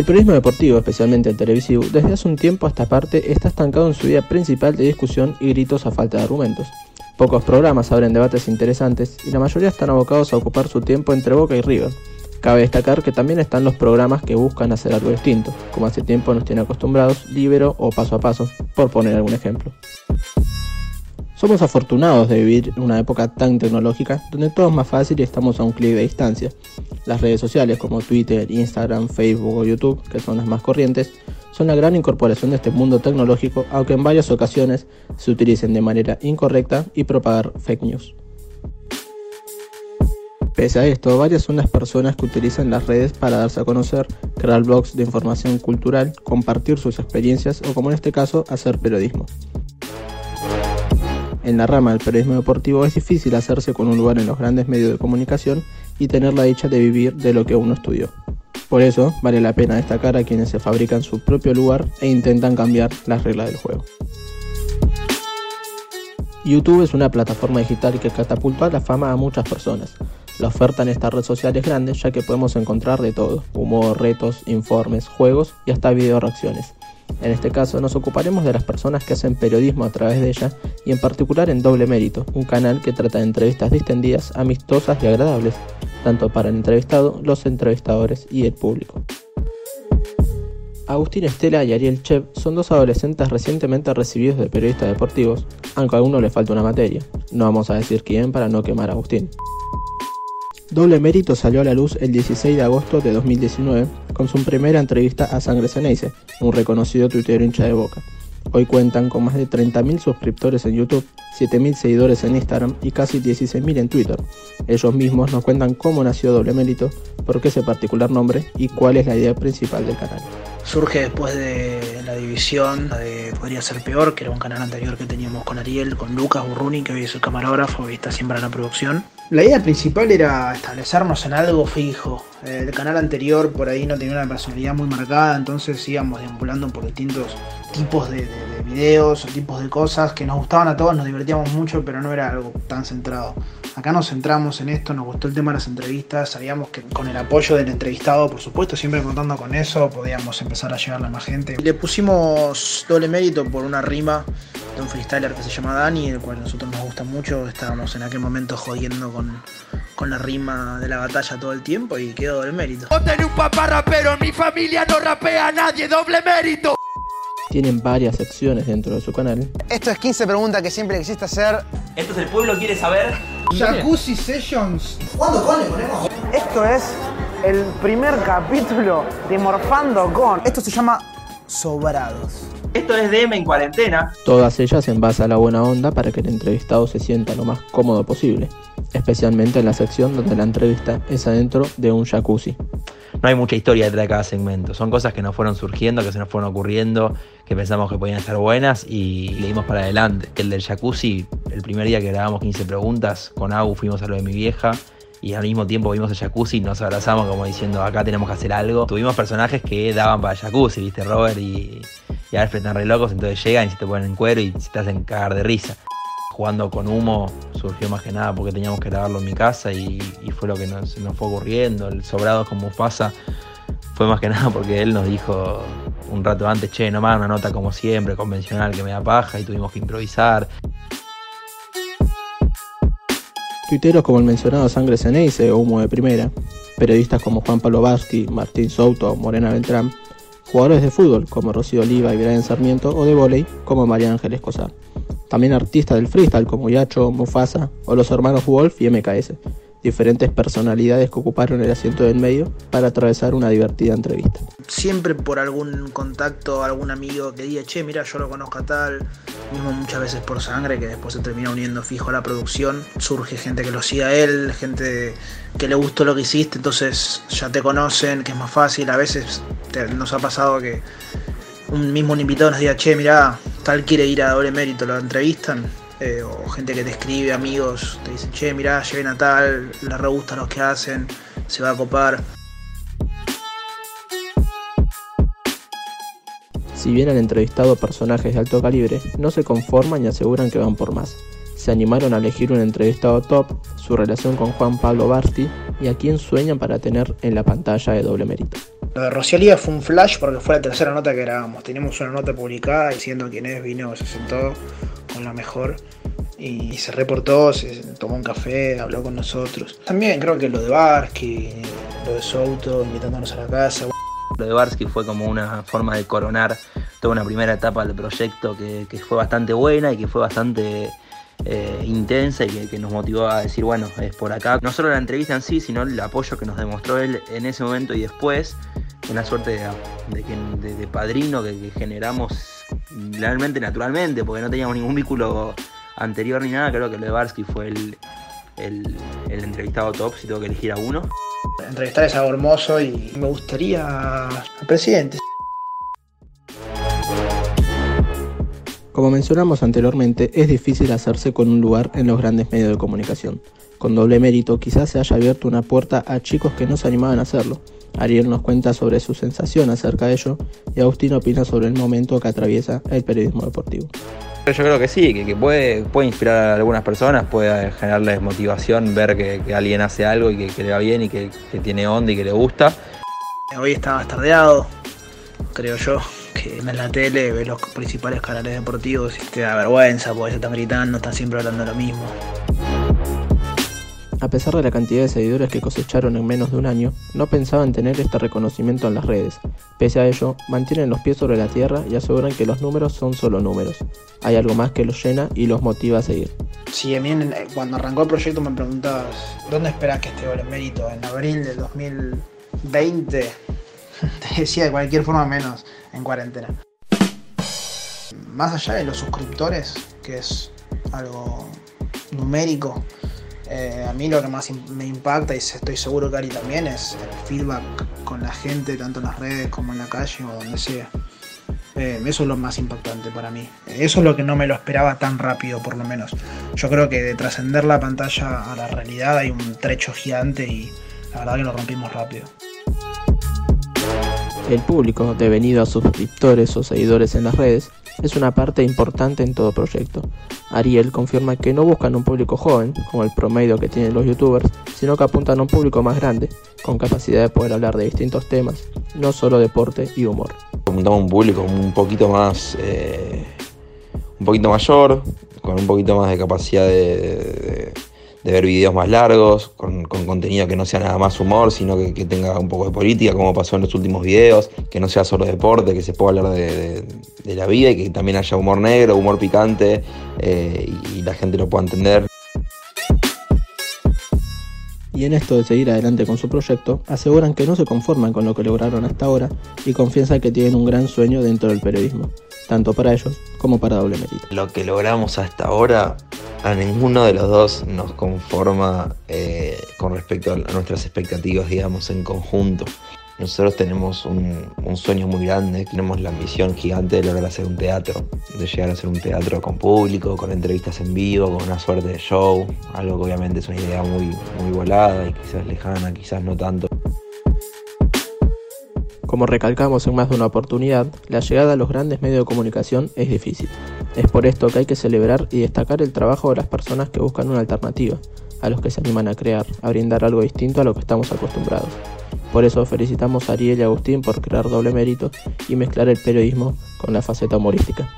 El periodismo deportivo, especialmente el televisivo, desde hace un tiempo a esta parte está estancado en su vía principal de discusión y gritos a falta de argumentos. Pocos programas abren debates interesantes y la mayoría están abocados a ocupar su tiempo entre Boca y River. Cabe destacar que también están los programas que buscan hacer algo distinto, como hace tiempo nos tiene acostumbrados Libero o Paso a Paso, por poner algún ejemplo. Somos afortunados de vivir en una época tan tecnológica donde todo es más fácil y estamos a un clic de distancia. Las redes sociales como Twitter, Instagram, Facebook o YouTube, que son las más corrientes, son la gran incorporación de este mundo tecnológico, aunque en varias ocasiones se utilicen de manera incorrecta y propagar fake news. Pese a esto, varias son las personas que utilizan las redes para darse a conocer, crear blogs de información cultural, compartir sus experiencias o como en este caso, hacer periodismo. En la rama del periodismo deportivo es difícil hacerse con un lugar en los grandes medios de comunicación y tener la dicha de vivir de lo que uno estudió. Por eso vale la pena destacar a quienes se fabrican su propio lugar e intentan cambiar las reglas del juego. YouTube es una plataforma digital que catapultó la fama a muchas personas. La oferta en esta red social es grande ya que podemos encontrar de todo, humor, retos, informes, juegos y hasta video reacciones. En este caso nos ocuparemos de las personas que hacen periodismo a través de ella y en particular en Doble Mérito, un canal que trata de entrevistas distendidas, amistosas y agradables, tanto para el entrevistado, los entrevistadores y el público. Agustín Estela y Ariel Chev son dos adolescentes recientemente recibidos de periodistas deportivos, aunque a alguno le falta una materia. No vamos a decir quién para no quemar a Agustín. Doble Mérito salió a la luz el 16 de agosto de 2019 con su primera entrevista a Sangre Ceneice, un reconocido tuitero hincha de boca. Hoy cuentan con más de 30.000 suscriptores en YouTube, 7.000 seguidores en Instagram y casi 16.000 en Twitter. Ellos mismos nos cuentan cómo nació Doble Mérito, por qué ese particular nombre y cuál es la idea principal del canal surge después de la división de Podría Ser Peor, que era un canal anterior que teníamos con Ariel, con Lucas Burruni, que hoy es el camarógrafo y está siempre en la producción. La idea principal era establecernos en algo fijo. El canal anterior por ahí no tenía una personalidad muy marcada, entonces íbamos deambulando por distintos tipos de, de videos o tipos de cosas que nos gustaban a todos, nos divertíamos mucho, pero no era algo tan centrado. Acá nos centramos en esto, nos gustó el tema de las entrevistas, sabíamos que con el apoyo del entrevistado, por supuesto, siempre contando con eso, podíamos empezar a llegarle a más gente. Le pusimos doble mérito por una rima de un freestyler que se llama Dani, el cual a nosotros nos gusta mucho, estábamos en aquel momento jodiendo con, con la rima de la batalla todo el tiempo y quedó doble mérito. un papá rapero, mi familia no rapea a nadie, doble mérito. Tienen varias secciones dentro de su canal. Esto es 15 preguntas que siempre quisiste hacer. Esto es el pueblo quiere saber. Jacuzzi Sessions. ¿Cuándo con le ponemos? Esto es el primer capítulo de Morfando con. Esto se llama Sobrados. Esto es DM en cuarentena. Todas ellas en base a la buena onda para que el entrevistado se sienta lo más cómodo posible, especialmente en la sección donde la entrevista es adentro de un jacuzzi no hay mucha historia detrás de cada segmento. Son cosas que nos fueron surgiendo, que se nos fueron ocurriendo, que pensamos que podían estar buenas y le dimos para adelante. El del jacuzzi, el primer día que grabamos 15 preguntas, con Agu fuimos a lo de mi vieja y al mismo tiempo vimos el jacuzzi y nos abrazamos como diciendo acá tenemos que hacer algo. Tuvimos personajes que daban para el jacuzzi, viste, Robert y, y Alfred están re locos, entonces llegan y se te ponen en cuero y se te hacen cagar de risa jugando con humo surgió más que nada porque teníamos que grabarlo en mi casa y, fue lo que nos, nos, fue ocurriendo. El sobrado como pasa fue más que nada porque él nos dijo un rato antes, che, nomás una nota como siempre, convencional que me da paja y tuvimos que improvisar. Tuiteros como el mencionado Sangre Ceneice o Humo de Primera, periodistas como Juan Pablo Basti, Martín Souto Morena Beltrán, jugadores de fútbol como Rocío Oliva y Brian Sarmiento o de vóley como María Ángeles Cosar. También artistas del freestyle como Yacho, Mufasa o los hermanos Wolf y MKS, diferentes personalidades que ocuparon el asiento del medio para atravesar una divertida entrevista. Siempre por algún contacto, algún amigo que diga, che, mira, yo lo conozco a tal, mismo muchas veces por sangre, que después se termina uniendo fijo a la producción, surge gente que lo sigue a él, gente que le gustó lo que hiciste, entonces ya te conocen, que es más fácil, a veces nos ha pasado que un mismo invitado nos diga, che, mira, tal quiere ir a doble mérito, lo entrevistan, eh, o gente que te escribe, amigos, te dicen, che, mirá, lleven a tal, les re los que hacen, se va a copar. Si bien han entrevistado personajes de alto calibre, no se conforman y aseguran que van por más. Se animaron a elegir un entrevistado top, su relación con Juan Pablo Barti y a quien sueñan para tener en la pantalla de doble mérito. Lo de Rosalía fue un flash porque fue la tercera nota que grabamos. Teníamos una nota publicada diciendo quién es, vino, se sentó con la mejor y se reportó, se tomó un café, habló con nosotros. También creo que lo de Barsky, lo de Souto, invitándonos a la casa. Lo de Barsky fue como una forma de coronar toda una primera etapa del proyecto que, que fue bastante buena y que fue bastante eh, intensa y que, nos motivó a decir, bueno, es por acá. No solo la entrevista en sí, sino el apoyo que nos demostró él en ese momento y después, una suerte de, de, padrino que, generamos realmente naturalmente, porque no teníamos ningún vínculo anterior ni nada. Creo que Levarsky fue el, el, el entrevistado top, si tengo que elegir a uno. Entrevistar es algo hermoso y me gustaría al presidente. Como mencionamos anteriormente, es difícil hacerse con un lugar en los grandes medios de comunicación. Con doble mérito quizás se haya abierto una puerta a chicos que no se animaban a hacerlo. Ariel nos cuenta sobre su sensación acerca de ello y Agustín opina sobre el momento que atraviesa el periodismo deportivo. Yo creo que sí, que, puede, puede inspirar a algunas personas, puede generarles motivación ver que, alguien hace algo y que, le va bien y que, tiene onda y que le gusta. Hoy está bastardeado, creo yo que en la tele ves los principales canales deportivos y te da vergüenza porque se están gritando, están siempre hablando lo mismo. A pesar de la cantidad de seguidores que cosecharon en menos de un año, no pensaban tener este reconocimiento en las redes. Pese a ello, mantienen los pies sobre la tierra y aseguran que los números son solo números. Hay algo más que los llena y los motiva a seguir. Si a mí cuando arrancó el proyecto me preguntabas, ¿dónde esperas que esté mérito? ¿En abril del 2020? Te decía de cualquier forma menos en cuarentena. Más allá de los suscriptores, que es algo numérico, eh, a mí lo que más me impacta, y estoy seguro que Ari también, es el feedback con la gente, tanto en las redes como en la calle o donde sea. Eh, eso es lo más impactante para mí. Eso es lo que no me lo esperaba tan rápido, por lo menos. Yo creo que de trascender la pantalla a la realidad hay un trecho gigante y la verdad que lo rompimos rápido. El público, devenido a suscriptores o seguidores en las redes, es una parte importante en todo proyecto. Ariel confirma que no buscan un público joven, como el promedio que tienen los youtubers, sino que apuntan a un público más grande, con capacidad de poder hablar de distintos temas, no solo deporte y humor. Apuntamos a un público un poquito más, eh, un poquito mayor, con un poquito más de capacidad de de ver videos más largos, con, contenido que no sea nada más humor, sino que, tenga un poco de política, como pasó en los últimos videos, que no sea solo deporte, que se pueda hablar de, la vida y que también haya humor negro, humor picante eh, y, la gente lo pueda entender. Y en esto de seguir adelante con su proyecto, aseguran que no se conforman con lo que lograron hasta ahora y confiesan que tienen un gran sueño dentro del periodismo, tanto para ellos como para Doble Mérito. Lo que logramos hasta ahora a ninguno de los dos nos conforma eh, con respecto a nuestras expectativas, digamos, en conjunto. Nosotros tenemos un, sueño muy grande, tenemos la ambición gigante de lograr hacer un teatro, de llegar a hacer un teatro con público, con entrevistas en vivo, con una suerte de show, algo que obviamente es una idea muy, muy volada y quizás lejana, quizás no tanto. Como recalcamos en más de una oportunidad, la llegada a los grandes medios de comunicación es difícil. Es por esto que hay que celebrar y destacar el trabajo de las personas que buscan una alternativa, a los que se animan a crear, a brindar algo distinto a lo que estamos acostumbrados. Por eso felicitamos a Ariel y Agustín por crear doble mérito y mezclar el periodismo con la faceta humorística.